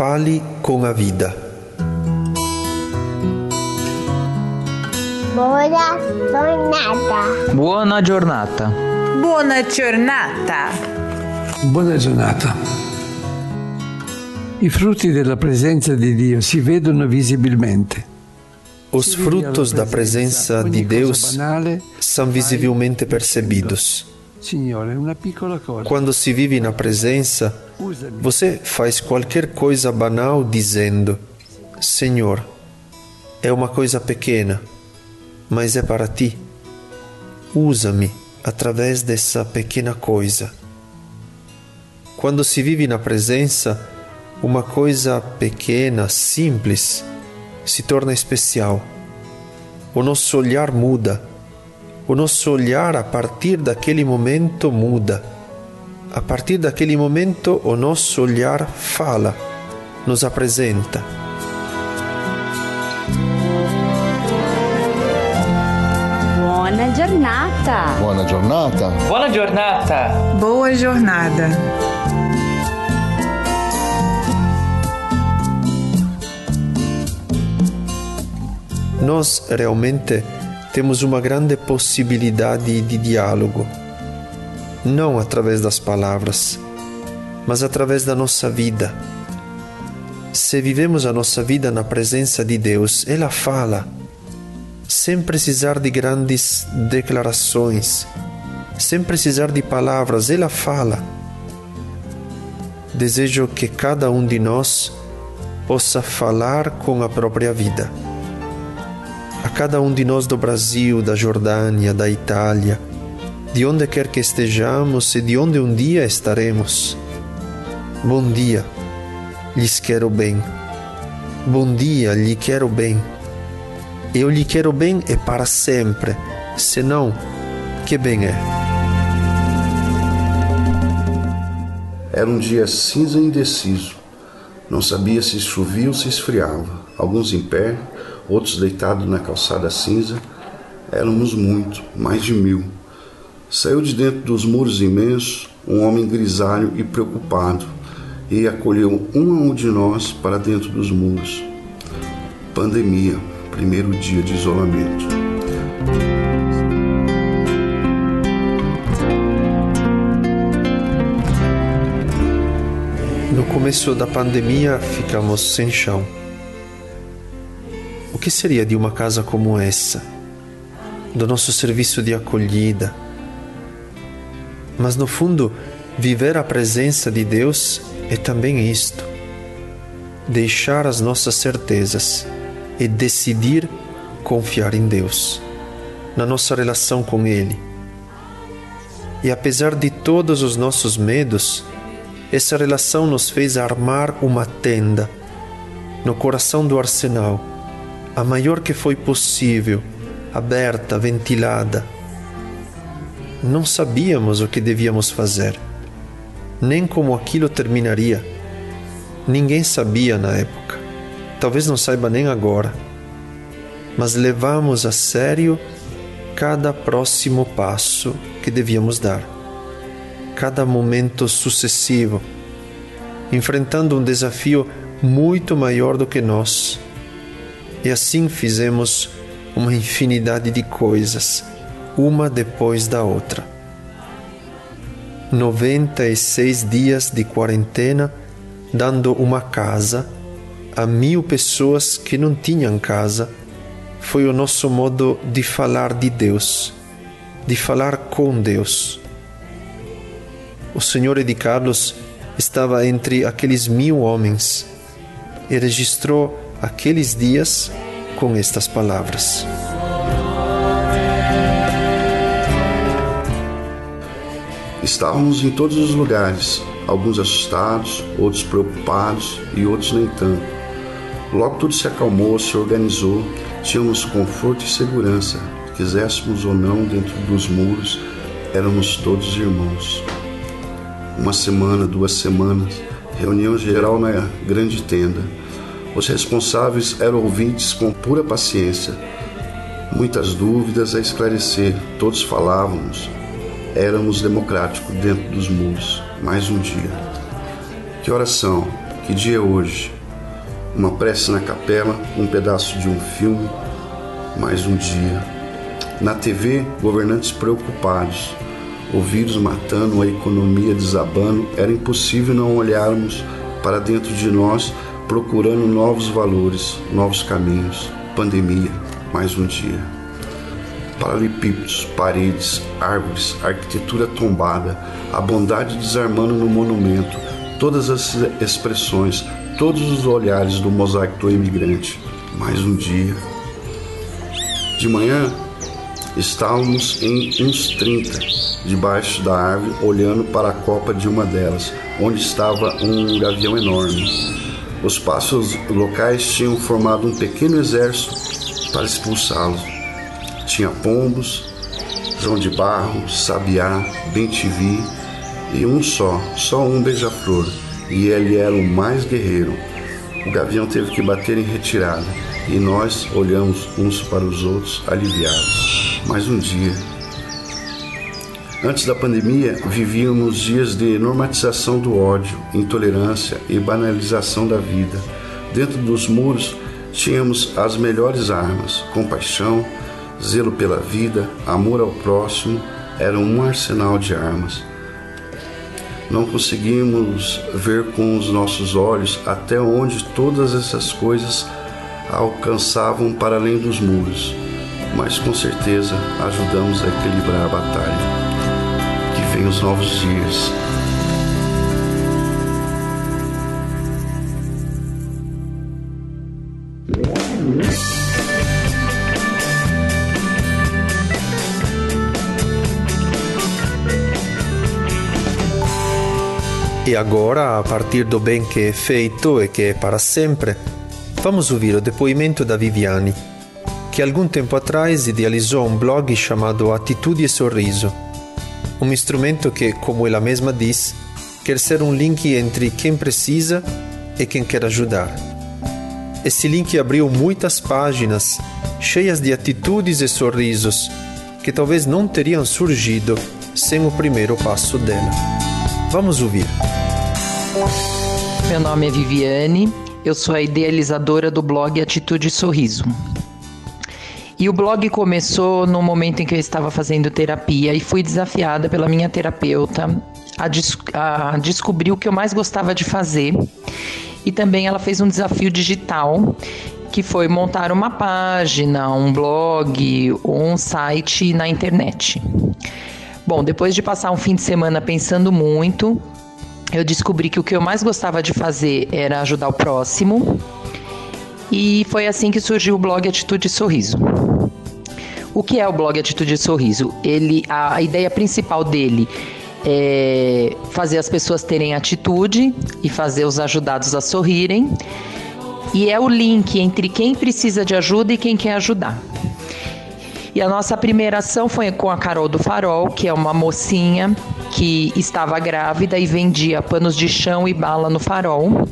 Fale com a vida. Buona giornata. Buona giornata. Buona giornata. Buona giornata. I frutti della presenza di Dio si vedono visibilmente. Os frutos da presença de Deus são visivelmente percebidos. Quando se vive na presença, você faz qualquer coisa banal dizendo: Senhor, é uma coisa pequena, mas é para ti. Usa-me através dessa pequena coisa. Quando se vive na presença, uma coisa pequena, simples, se torna especial. O nosso olhar muda o nosso olhar a partir daquele momento muda. A partir daquele momento, o nosso olhar fala, nos apresenta. Buona giornata. Buona giornata. Buona giornata. Boa jornada. Nós realmente temos uma grande possibilidade de diálogo, não através das palavras, mas através da nossa vida. Se vivemos a nossa vida na presença de Deus, ela fala, sem precisar de grandes declarações, sem precisar de palavras, ela fala. Desejo que cada um de nós possa falar com a própria vida a cada um de nós do Brasil, da Jordânia, da Itália, de onde quer que estejamos e de onde um dia estaremos. Bom dia, lhes quero bem. Bom dia, lhe quero bem. Eu lhe quero bem é para sempre, senão, que bem é. Era um dia cinza e indeciso. Não sabia se chovia ou se esfriava. Alguns em pé, outros deitados na calçada cinza. Éramos muito, mais de mil. Saiu de dentro dos muros imensos um homem grisalho e preocupado e acolheu um a um de nós para dentro dos muros. Pandemia, primeiro dia de isolamento. No começo da pandemia, ficamos sem chão que seria de uma casa como essa, do nosso serviço de acolhida? Mas no fundo, viver a presença de Deus é também isto: deixar as nossas certezas e decidir confiar em Deus, na nossa relação com Ele. E apesar de todos os nossos medos, essa relação nos fez armar uma tenda no coração do arsenal a maior que foi possível, aberta, ventilada. Não sabíamos o que devíamos fazer, nem como aquilo terminaria. Ninguém sabia na época, talvez não saiba nem agora, mas levamos a sério cada próximo passo que devíamos dar, cada momento sucessivo, enfrentando um desafio muito maior do que nós e assim fizemos uma infinidade de coisas, uma depois da outra. 96 dias de quarentena, dando uma casa a mil pessoas que não tinham casa, foi o nosso modo de falar de Deus, de falar com Deus. O Senhor de Carlos estava entre aqueles mil homens e registrou aqueles dias com estas palavras. Estávamos em todos os lugares, alguns assustados, outros preocupados e outros nem tanto. Logo tudo se acalmou, se organizou, tínhamos conforto e segurança, quiséssemos ou não dentro dos muros, éramos todos irmãos. Uma semana, duas semanas, reunião geral na grande tenda os responsáveis eram ouvintes com pura paciência. Muitas dúvidas a esclarecer, todos falávamos. Éramos democráticos dentro dos muros. Mais um dia. Que oração, Que dia é hoje? Uma prece na capela, um pedaço de um filme, mais um dia. Na TV, governantes preocupados, o vírus matando, a economia desabando, era impossível não olharmos para dentro de nós procurando novos valores, novos caminhos. Pandemia, mais um dia. Paralelepípedos, paredes, árvores, arquitetura tombada, a bondade desarmando no monumento, todas as expressões, todos os olhares do mosaico do imigrante. Mais um dia. De manhã, estávamos em uns 30, debaixo da árvore, olhando para a copa de uma delas, onde estava um gavião enorme. Os pássaros locais tinham formado um pequeno exército para expulsá-los. Tinha pombos, João de Barro, Sabiá, Bentivi e um só, só um beija-flor, e ele era o mais guerreiro. O gavião teve que bater em retirada e nós olhamos uns para os outros aliviados. Mais um dia Antes da pandemia, vivíamos dias de normatização do ódio, intolerância e banalização da vida. Dentro dos muros, tínhamos as melhores armas: compaixão, zelo pela vida, amor ao próximo, era um arsenal de armas. Não conseguimos ver com os nossos olhos até onde todas essas coisas alcançavam para além dos muros, mas com certeza ajudamos a equilibrar a batalha vem os novos dias. E agora, a partir do bem que é feito e que é para sempre, vamos ouvir o depoimento da Viviane, que algum tempo atrás idealizou um blog chamado Atitude e Sorriso um instrumento que, como ela mesma diz, quer ser um link entre quem precisa e quem quer ajudar. Esse link abriu muitas páginas cheias de atitudes e sorrisos que talvez não teriam surgido sem o primeiro passo dela. Vamos ouvir. Meu nome é Viviane, eu sou a idealizadora do blog Atitude Sorriso. E o blog começou no momento em que eu estava fazendo terapia e fui desafiada pela minha terapeuta a, des a descobrir o que eu mais gostava de fazer. E também ela fez um desafio digital que foi montar uma página, um blog ou um site na internet. Bom, depois de passar um fim de semana pensando muito, eu descobri que o que eu mais gostava de fazer era ajudar o próximo. E foi assim que surgiu o blog Atitude Sorriso. O que é o blog Atitude Sorriso? Ele, a, a ideia principal dele é fazer as pessoas terem atitude e fazer os ajudados a sorrirem. E é o link entre quem precisa de ajuda e quem quer ajudar. E a nossa primeira ação foi com a Carol do Farol, que é uma mocinha que estava grávida e vendia panos de chão e bala no farol.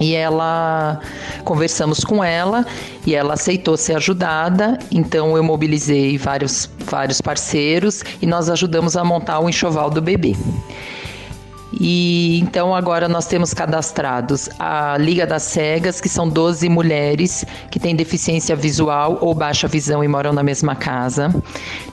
E ela conversamos com ela e ela aceitou ser ajudada. Então eu mobilizei vários, vários parceiros e nós ajudamos a montar o enxoval do bebê. E então agora nós temos cadastrados a Liga das Cegas, que são 12 mulheres que têm deficiência visual ou baixa visão e moram na mesma casa.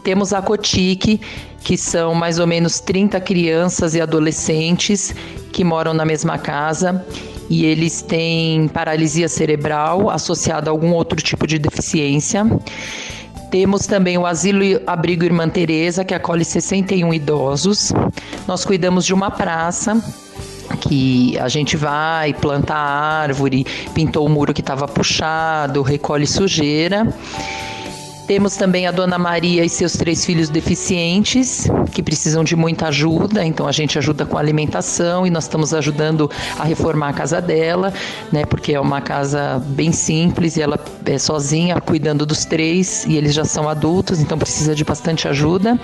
Temos a Cotique, que são mais ou menos 30 crianças e adolescentes que moram na mesma casa e eles têm paralisia cerebral associada a algum outro tipo de deficiência. Temos também o Asilo Abrigo Irmã Teresa, que acolhe 61 idosos. Nós cuidamos de uma praça que a gente vai, planta árvore, pintou o muro que estava puxado, recolhe sujeira. Temos também a Dona Maria e seus três filhos deficientes, que precisam de muita ajuda, então a gente ajuda com alimentação e nós estamos ajudando a reformar a casa dela, né? Porque é uma casa bem simples e ela é sozinha, cuidando dos três, e eles já são adultos, então precisa de bastante ajuda.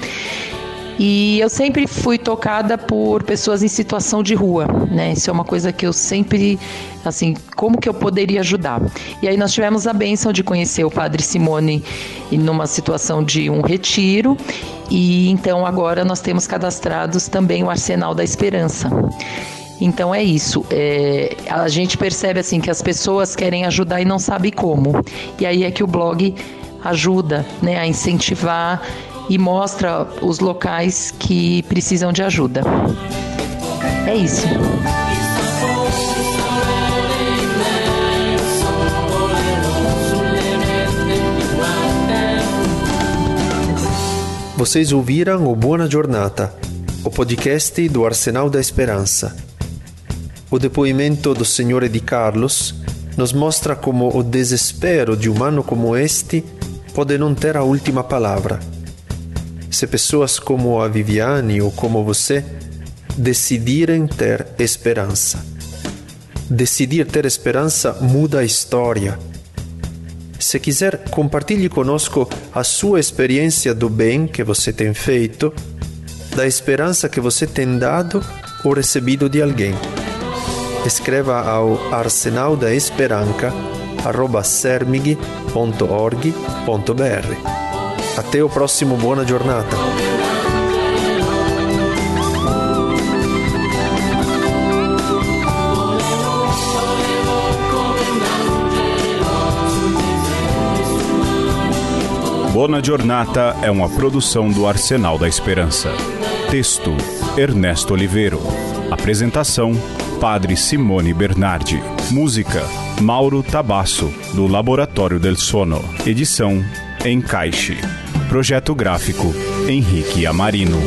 E eu sempre fui tocada por pessoas em situação de rua, né? Isso é uma coisa que eu sempre, assim, como que eu poderia ajudar? E aí nós tivemos a benção de conhecer o Padre Simone numa situação de um retiro, e então agora nós temos cadastrados também o Arsenal da Esperança. Então é isso. É, a gente percebe assim que as pessoas querem ajudar e não sabe como. E aí é que o blog ajuda, né, a incentivar e mostra os locais que precisam de ajuda. É isso. Vocês ouviram o Buona Giornata, o podcast do Arsenal da Esperança. O depoimento do Senhor de Carlos nos mostra como o desespero de humano como este pode não ter a última palavra. Se pessoas como a Viviane ou como você decidirem ter esperança. Decidir ter esperança muda a história se quiser, compartilhe conosco a sua experiência do bem que você tem feito, da esperança que você tem dado ou recebido de alguém. Escreva ao arsenal da esperança sermig.org.br. Até o próximo Buona Giornata! Bona Giornata é uma produção do Arsenal da Esperança. Texto: Ernesto Oliveiro. Apresentação: Padre Simone Bernardi. Música: Mauro Tabasso, do Laboratório del Sono. Edição: Encaixe. Projeto gráfico: Henrique Amarino.